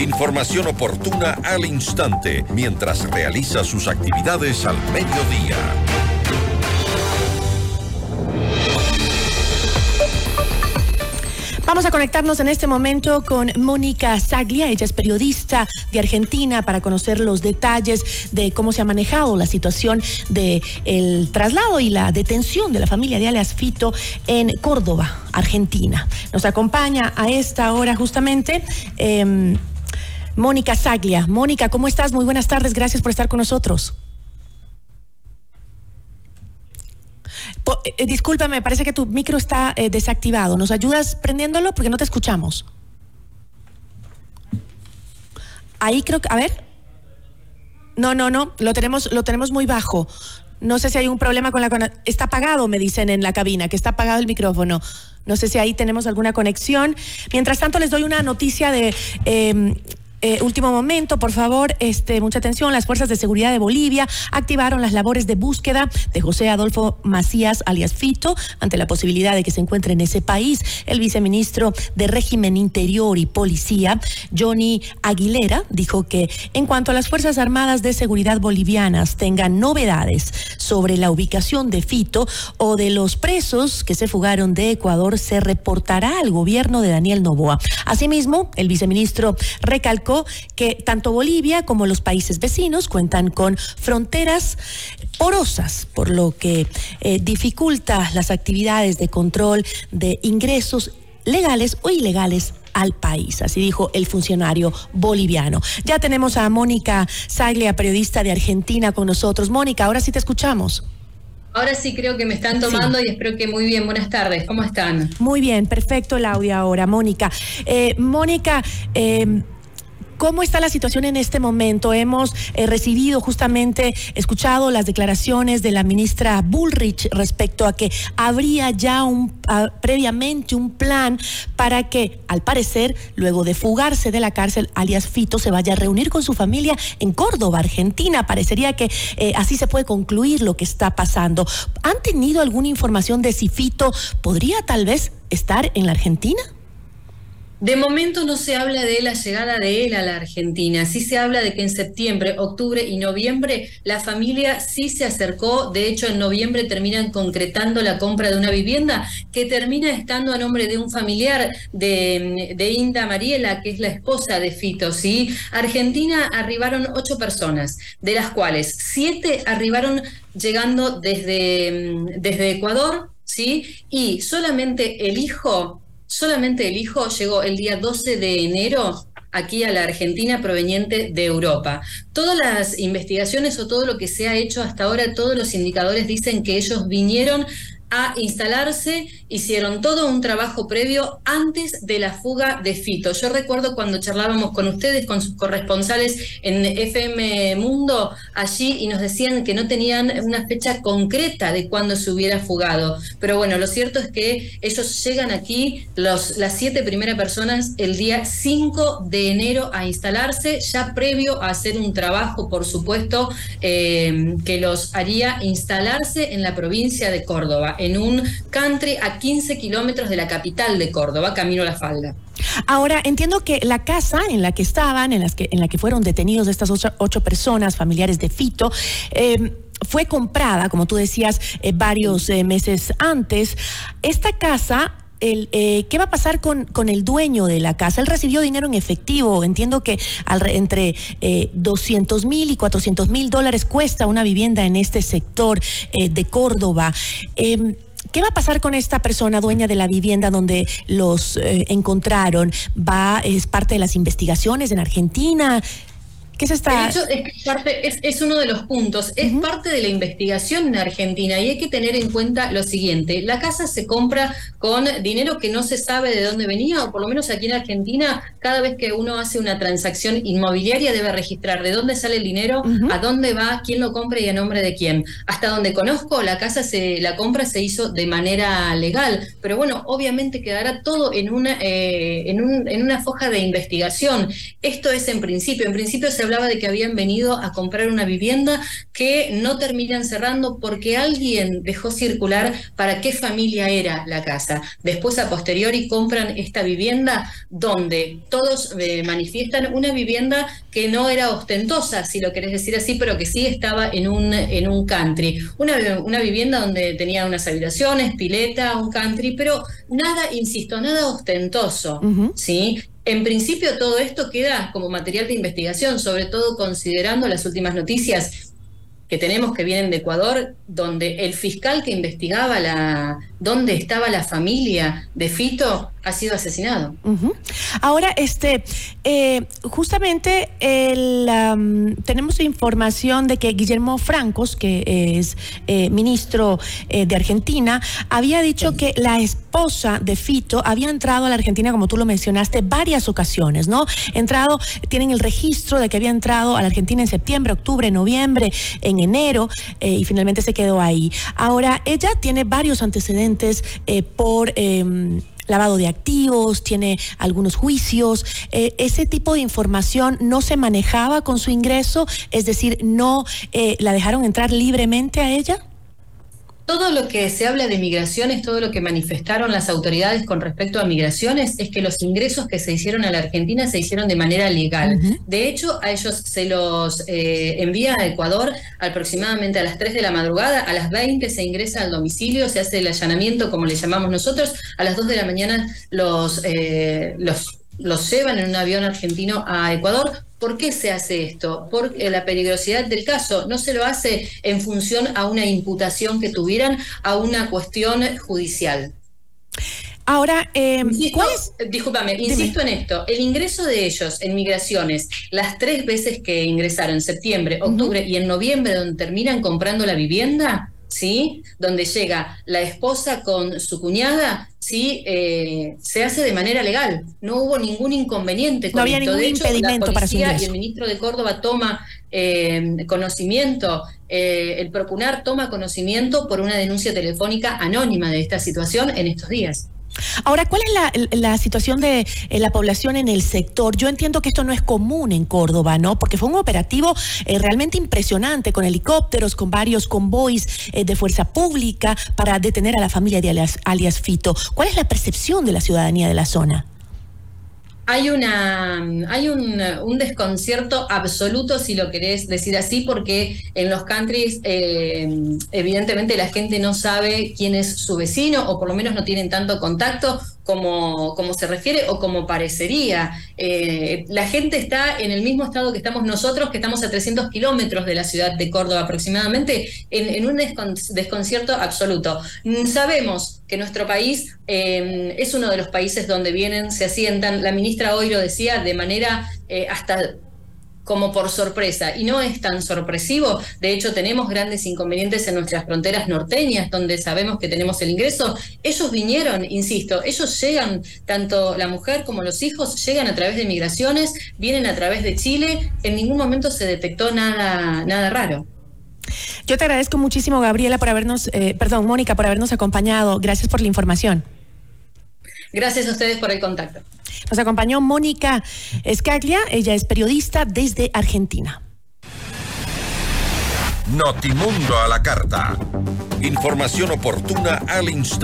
Información oportuna al instante mientras realiza sus actividades al mediodía. Vamos a conectarnos en este momento con Mónica Saglia, ella es periodista de Argentina para conocer los detalles de cómo se ha manejado la situación del el traslado y la detención de la familia de alias Fito en Córdoba, Argentina. Nos acompaña a esta hora justamente. Em, Mónica Saglia. Mónica, ¿cómo estás? Muy buenas tardes, gracias por estar con nosotros. Eh, eh, discúlpame, parece que tu micro está eh, desactivado. ¿Nos ayudas prendiéndolo? Porque no te escuchamos. Ahí creo que, a ver. No, no, no, lo tenemos, lo tenemos muy bajo. No sé si hay un problema con la está apagado, me dicen en la cabina, que está apagado el micrófono. No sé si ahí tenemos alguna conexión. Mientras tanto, les doy una noticia de em, eh, último momento, por favor, este, mucha atención. Las fuerzas de seguridad de Bolivia activaron las labores de búsqueda de José Adolfo Macías, alias Fito, ante la posibilidad de que se encuentre en ese país. El viceministro de Régimen Interior y Policía, Johnny Aguilera, dijo que en cuanto a las Fuerzas Armadas de Seguridad bolivianas tengan novedades sobre la ubicación de Fito o de los presos que se fugaron de Ecuador, se reportará al gobierno de Daniel Novoa. Asimismo, el viceministro recalcó que tanto Bolivia como los países vecinos cuentan con fronteras porosas, por lo que eh, dificulta las actividades de control de ingresos legales o ilegales al país, así dijo el funcionario boliviano. Ya tenemos a Mónica Saglia, periodista de Argentina, con nosotros. Mónica, ahora sí te escuchamos. Ahora sí creo que me están tomando y espero que muy bien. Buenas tardes, ¿cómo están? Muy bien, perfecto el audio ahora, Mónica. Eh, Mónica, eh, ¿Cómo está la situación en este momento? Hemos eh, recibido justamente, escuchado las declaraciones de la ministra Bullrich respecto a que habría ya un, previamente un plan para que, al parecer, luego de fugarse de la cárcel, alias Fito, se vaya a reunir con su familia en Córdoba, Argentina. Parecería que eh, así se puede concluir lo que está pasando. ¿Han tenido alguna información de si Fito podría tal vez estar en la Argentina? De momento no se habla de la llegada de él a la Argentina, sí se habla de que en septiembre, octubre y noviembre la familia sí se acercó, de hecho en noviembre terminan concretando la compra de una vivienda que termina estando a nombre de un familiar de, de Inda Mariela, que es la esposa de Fito, ¿sí? Argentina arribaron ocho personas, de las cuales siete arribaron llegando desde, desde Ecuador, ¿sí? Y solamente el hijo solamente el hijo llegó el día 12 de enero aquí a la Argentina proveniente de Europa. Todas las investigaciones o todo lo que se ha hecho hasta ahora, todos los indicadores dicen que ellos vinieron a instalarse, hicieron todo un trabajo previo antes de la fuga de Fito. Yo recuerdo cuando charlábamos con ustedes, con sus corresponsales en FM Mundo, allí, y nos decían que no tenían una fecha concreta de cuándo se hubiera fugado. Pero bueno, lo cierto es que ellos llegan aquí, los, las siete primeras personas, el día 5 de enero a instalarse, ya previo a hacer un trabajo, por supuesto, eh, que los haría instalarse en la provincia de Córdoba en un country a 15 kilómetros de la capital de Córdoba, camino a la falda. Ahora, entiendo que la casa en la que estaban, en, las que, en la que fueron detenidos estas ocho, personas, familiares de Fito, eh, fue comprada, como tú decías, eh, varios eh, meses antes. Esta casa eh, ¿qué va a pasar con, con, el dueño de la casa? Él recibió dinero en efectivo. Entiendo que entre 200 eh, mil y 400 mil dólares cuesta una vivienda en este sector eh, de Córdoba. Em, ¿Qué va a pasar con esta persona dueña de la vivienda donde los encontraron? ¿Va, es parte de las investigaciones en Argentina? ¿Qué se está? es, parte, es, uno de los puntos, es parte de la investigación en Argentina y hay que tener en cuenta lo siguiente, la casa se compra con dinero que no se sabe de dónde venía, o por lo menos aquí en Argentina, cada vez que uno hace una transacción inmobiliaria debe registrar de dónde sale el dinero, a dónde va, quién lo compra y a nombre de quién. Hasta donde conozco, la casa se, la compra se hizo de manera legal, pero bueno, obviamente quedará todo en una, eh, en, un, en una foja de investigación. Esto es en principio, en principio se habla hablaba de que habían venido a comprar una vivienda que no terminan cerrando porque alguien dejó circular para qué familia era la casa. Después, a posteriori, compran esta vivienda donde todos eh, manifiestan una vivienda que no era ostentosa, si lo querés decir así, pero que sí estaba en un, en un country. Una, una vivienda donde tenía unas habitaciones, pileta, un country, pero nada, insisto, nada ostentoso, ¿sí? En principio todo esto queda como material de investigación, sobre todo considerando las últimas noticias que tenemos que vienen de Ecuador, donde el fiscal que investigaba la dónde estaba la familia de Fito ha sido asesinado. Ahora, este, eh, justamente tenemos información de que Guillermo Francos, que es eh, ministro eh, de Argentina, había dicho que la esposa de Fito había entrado a la Argentina, como tú lo mencionaste, varias ocasiones, ¿no? Entrado, tienen el registro de que había entrado a la Argentina en septiembre, octubre, noviembre, en enero, y finalmente se quedó ahí. Ahora, ella tiene varios antecedentes por em, lavado de activos, tiene algunos juicios. Eh, ese tipo de información no se manejaba con su ingreso, es decir, no eh, la dejaron entrar libremente a ella. Todo lo que se habla de migraciones, todo lo que manifestaron las autoridades con respecto a migraciones, es que los ingresos que se hicieron a la Argentina se hicieron de manera legal. De hecho, a ellos se los eh, envía a Ecuador aproximadamente a las 3 de la madrugada, a las 20 se ingresa al domicilio, se hace el allanamiento, como le llamamos nosotros, a las 2 de la mañana los, eh, los los llevan en un avión argentino a Ecuador. ¿Por qué se hace esto? Por la peligrosidad del caso. No se lo hace en función a una imputación que tuvieran, a una cuestión judicial. Ahora, eh, Discúlpame, insisto en esto. El ingreso de ellos en migraciones, las tres veces que ingresaron, en septiembre, octubre y en noviembre, donde terminan comprando la vivienda, ¿sí? Donde llega la esposa con su cuñada, ¿sí? Eh, se hace de manera legal. No hubo ningún inconveniente con no había ningún impedimento para su ingreso. Y el ministro de Córdoba toma eh, conocimiento, eh, el procurar toma conocimiento por una denuncia telefónica anónima de esta situación en estos días. Ahora, ¿cuál es la, situación de eh, la población en el sector? Yo entiendo que esto no es común en Córdoba, ¿no? Porque fue un operativo eh, realmente impresionante con helicópteros, con varios convoys eh, de fuerza pública para detener a la familia de alias, alias Fito. ¿Cuál es la percepción de la ciudadanía de la zona? Hay una hay un, desconcierto absoluto si lo querés decir así porque en los countries eh, evidentemente la gente no sabe quién es su vecino o por lo menos no tienen tanto contacto como, como se refiere o como parecería. Eh, la gente está en el mismo estado que estamos nosotros, que estamos a 300 kilómetros de la ciudad de Córdoba aproximadamente, en, un desconcierto absoluto. Mm, sabemos que nuestro país eh, es uno de los países donde vienen, se asientan, la ministra hoy lo decía de manera eh, hasta como por sorpresa y no es tan sorpresivo. De hecho, tenemos grandes inconvenientes en nuestras fronteras norteñas, donde sabemos que tenemos el ingreso. Ellos vinieron, insisto, ellos llegan, tanto la mujer como los hijos, llegan a través de migraciones, vienen a través de Chile. En ningún momento se detectó nada, nada raro. Yo te agradezco muchísimo, Gabriela, por habernos, eh, perdón, Mónica, por habernos acompañado. Gracias por la información. Gracias a ustedes por el contacto. Nos acompañó Mónica Escaglia, ella es periodista desde Argentina. Notimundo a la carta. Información oportuna al instante.